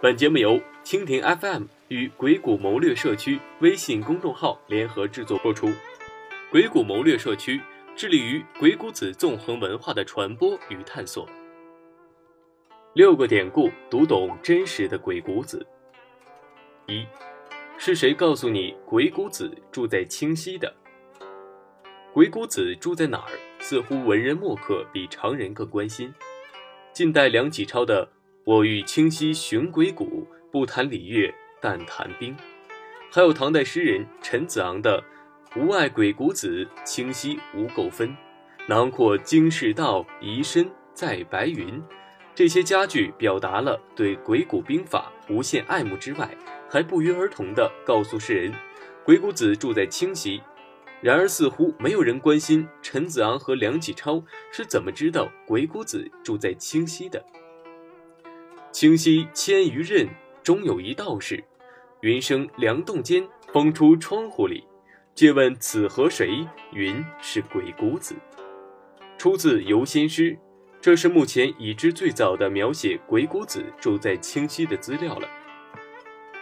本节目由蜻蜓 FM 与鬼谷谋略社区微信公众号联合制作播出。鬼谷谋略社区致力于鬼谷子纵横文化的传播与探索。六个典故读懂真实的鬼谷子。一，是谁告诉你鬼谷子住在清溪的？鬼谷子住在哪儿？似乎文人墨客比常人更关心。近代梁启超的。我欲清溪寻鬼谷，不谈礼乐，但谈兵。还有唐代诗人陈子昂的“吾爱鬼谷子，清溪无垢分。囊括经世道，遗身在白云。”这些佳句表达了对鬼谷兵法无限爱慕之外，还不约而同地告诉世人，鬼谷子住在清溪。然而，似乎没有人关心陈子昂和梁启超是怎么知道鬼谷子住在清溪的。清溪千余仞，中有一道士。云生梁洞间，风出窗户里。借问此何谁？云是鬼谷子。出自《游仙诗》，这是目前已知最早的描写鬼谷子住在清溪的资料了。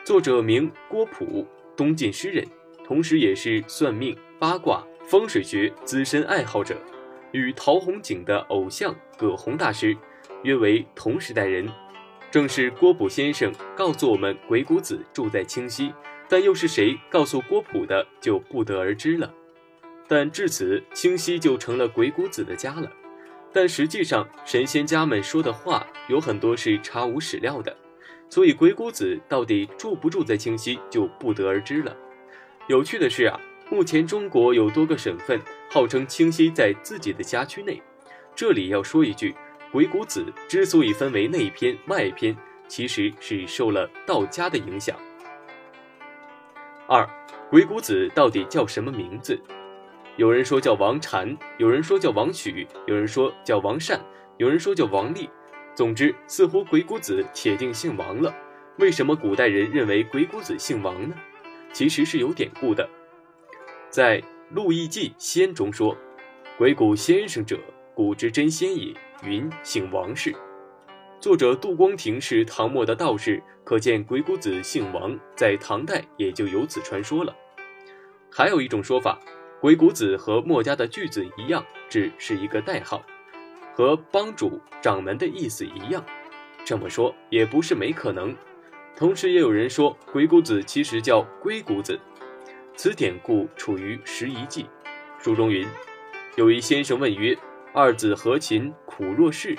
作者名郭璞，东晋诗人，同时也是算命、八卦、风水学资深爱好者，与陶弘景的偶像葛洪大师约为同时代人。正是郭璞先生告诉我们鬼谷子住在清溪，但又是谁告诉郭璞的，就不得而知了。但至此，清溪就成了鬼谷子的家了。但实际上，神仙家们说的话有很多是查无史料的，所以鬼谷子到底住不住在清溪就不得而知了。有趣的是啊，目前中国有多个省份号称清溪在自己的辖区内。这里要说一句。鬼谷子之所以分为内篇外篇，其实是受了道家的影响。二，鬼谷子到底叫什么名字？有人说叫王禅，有人说叫王许，有人说叫王善，有人说叫王立。总之，似乎鬼谷子铁定姓王了。为什么古代人认为鬼谷子姓王呢？其实是有典故的。在《陆易记仙》中说：“鬼谷先生者，古之真仙也。”云姓王氏，作者杜光庭是唐末的道士，可见鬼谷子姓王，在唐代也就有此传说了。还有一种说法，鬼谷子和墨家的句子一样，只是一个代号，和帮主、掌门的意思一样。这么说也不是没可能。同时，也有人说鬼谷子其实叫龟谷子。此典故处于《拾遗记》，书中云：有一先生问曰。二子何秦苦若是，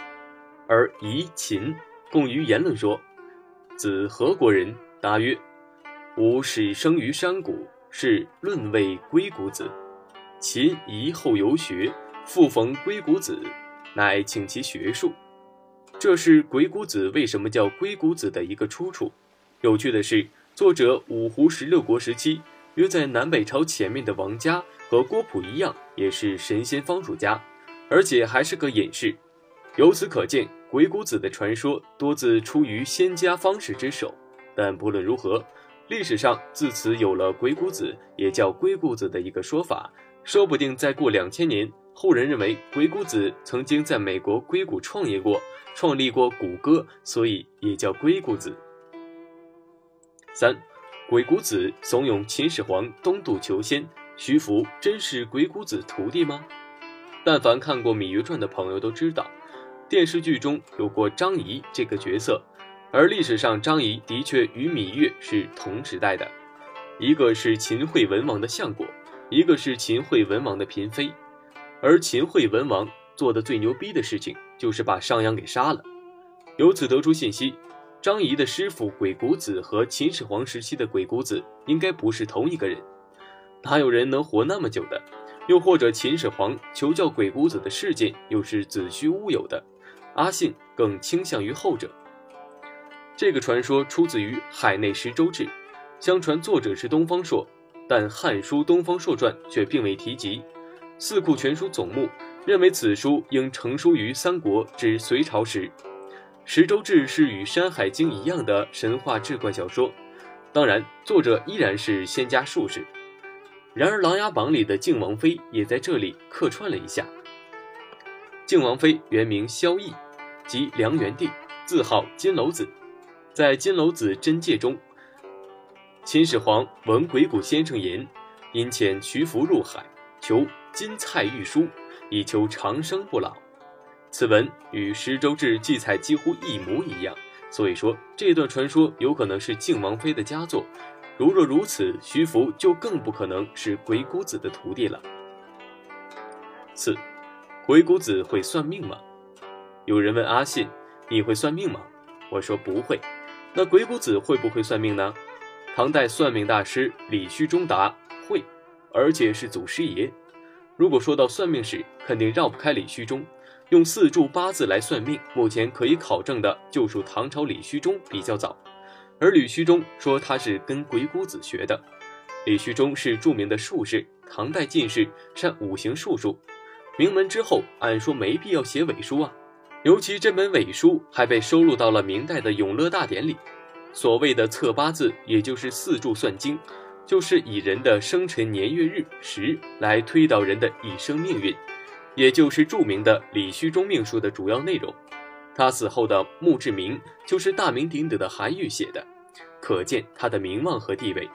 而夷秦共于言论说：“子何国人？”答曰：“吾始生于山谷，是论谓龟谷子。秦夷后游学，复逢龟谷子，乃请其学术。”这是鬼谷子为什么叫龟谷子的一个出处。有趣的是，作者五胡十六国时期约在南北朝前面的王家，和郭璞一样，也是神仙方术家。而且还是个隐士，由此可见，鬼谷子的传说多自出于仙家方士之手。但不论如何，历史上自此有了鬼谷子也叫龟谷子的一个说法。说不定再过两千年，后人认为鬼谷子曾经在美国硅谷创业过，创立过谷歌，所以也叫龟谷子。三，鬼谷子怂恿秦始皇东渡求仙，徐福真是鬼谷子徒弟吗？但凡看过《芈月传》的朋友都知道，电视剧中有过张仪这个角色，而历史上张仪的确与芈月是同时代的，一个是秦惠文王的相国，一个是秦惠文王的嫔妃，而秦惠文王做的最牛逼的事情就是把商鞅给杀了。由此得出信息，张仪的师傅鬼谷子和秦始皇时期的鬼谷子应该不是同一个人，哪有人能活那么久的？又或者秦始皇求教鬼谷子的事件又是子虚乌有的，阿信更倾向于后者。这个传说出自于《海内十州志》，相传作者是东方朔，但《汉书·东方朔传》却并未提及。四库全书总目认为此书应成书于三国至隋朝时。《十州志》是与《山海经》一样的神话志怪小说，当然作者依然是仙家术士。然而，《琅琊榜》里的靖王妃也在这里客串了一下。靖王妃原名萧绎，即梁元帝，字号金楼子。在金楼子真戒中，秦始皇闻鬼谷先生言，因遣徐福入海，求金菜玉书，以求长生不老。此文与十州志记载几乎一模一样，所以说这段传说有可能是靖王妃的佳作。如若如此，徐福就更不可能是鬼谷子的徒弟了。四，鬼谷子会算命吗？有人问阿信：“你会算命吗？”我说不会。那鬼谷子会不会算命呢？唐代算命大师李虚中答会，而且是祖师爷。如果说到算命史，肯定绕不开李虚中。用四柱八字来算命，目前可以考证的就属唐朝李虚中比较早。而李虚中说他是跟鬼谷子学的。李虚中是著名的术士，唐代进士，善五行术数。名门之后，按说没必要写伪书啊。尤其这本伪书还被收录到了明代的《永乐大典》里。所谓的测八字，也就是四柱算经，就是以人的生辰年月日时来推导人的一生命运，也就是著名的李虚中命书的主要内容。他死后的墓志铭就是大名鼎鼎的韩愈写的，可见他的名望和地位。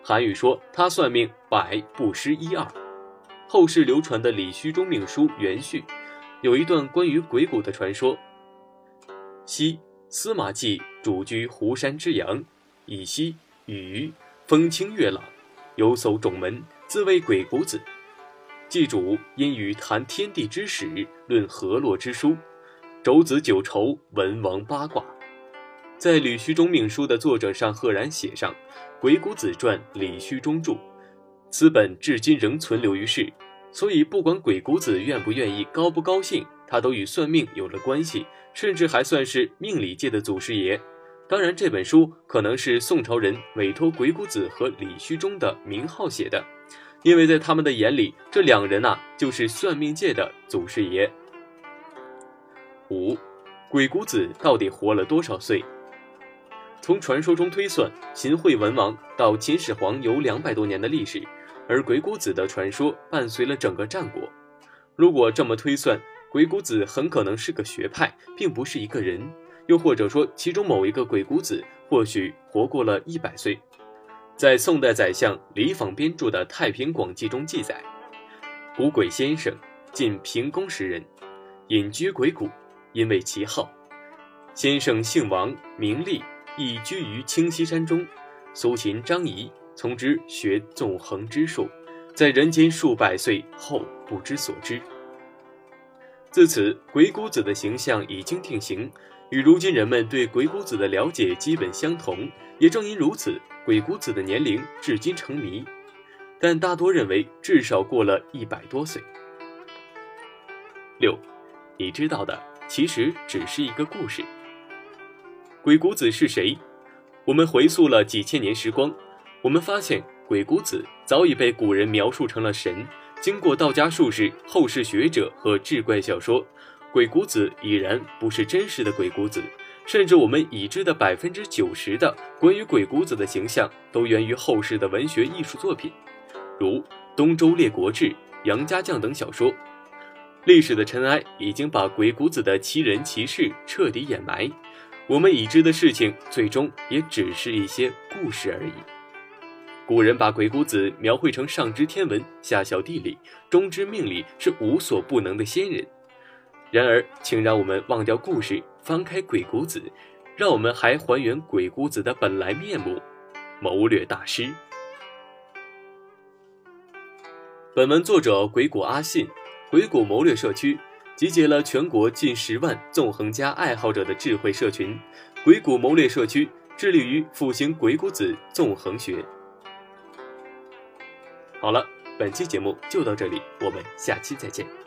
韩愈说他算命百不失一二。后世流传的李虚中命书原序。有一段关于鬼谷的传说：昔司马季主居湖山之阳，以夕雨风清月朗，有叟种门，自谓鬼谷子。季主因与谈天地之始，论河洛之书，周子九畴，文王八卦。在李虚中命书的作者上赫然写上《鬼谷子传》，李虚中著。此本至今仍存留于世。所以，不管鬼谷子愿不愿意、高不高兴，他都与算命有了关系，甚至还算是命理界的祖师爷。当然，这本书可能是宋朝人委托鬼谷子和李虚中的名号写的，因为在他们的眼里，这两人呐就是算命界的祖师爷。五，鬼谷子到底活了多少岁？从传说中推算，秦惠文王到秦始皇有两百多年的历史。而鬼谷子的传说伴随了整个战国。如果这么推算，鬼谷子很可能是个学派，并不是一个人。又或者说，其中某一个鬼谷子或许活过了一百岁。在宋代宰相李昉编著的《太平广记》中记载，古鬼先生晋平公时人，隐居鬼谷，因为其好。先生姓王，名立，亦居于清溪山中。苏秦、张仪。从之学纵横之术，在人间数百岁后不知所知。自此，鬼谷子的形象已经定型，与如今人们对鬼谷子的了解基本相同。也正因如此，鬼谷子的年龄至今成谜，但大多认为至少过了一百多岁。六，你知道的其实只是一个故事。鬼谷子是谁？我们回溯了几千年时光。我们发现，鬼谷子早已被古人描述成了神。经过道家术士、后世学者和志怪小说，鬼谷子已然不是真实的鬼谷子。甚至我们已知的百分之九十的关于鬼谷子的形象，都源于后世的文学艺术作品，如《东周列国志》《杨家将》等小说。历史的尘埃已经把鬼谷子的奇人奇事彻底掩埋，我们已知的事情，最终也只是一些故事而已。古人把鬼谷子描绘成上知天文、下晓地理、中知命理，是无所不能的仙人。然而，请让我们忘掉故事，翻开鬼谷子，让我们还还原鬼谷子的本来面目——谋略大师。本文作者鬼谷阿信，鬼谷谋略社区集结了全国近十万纵横家爱好者的智慧社群。鬼谷谋略社区致力于复兴鬼谷子纵横学。好了，本期节目就到这里，我们下期再见。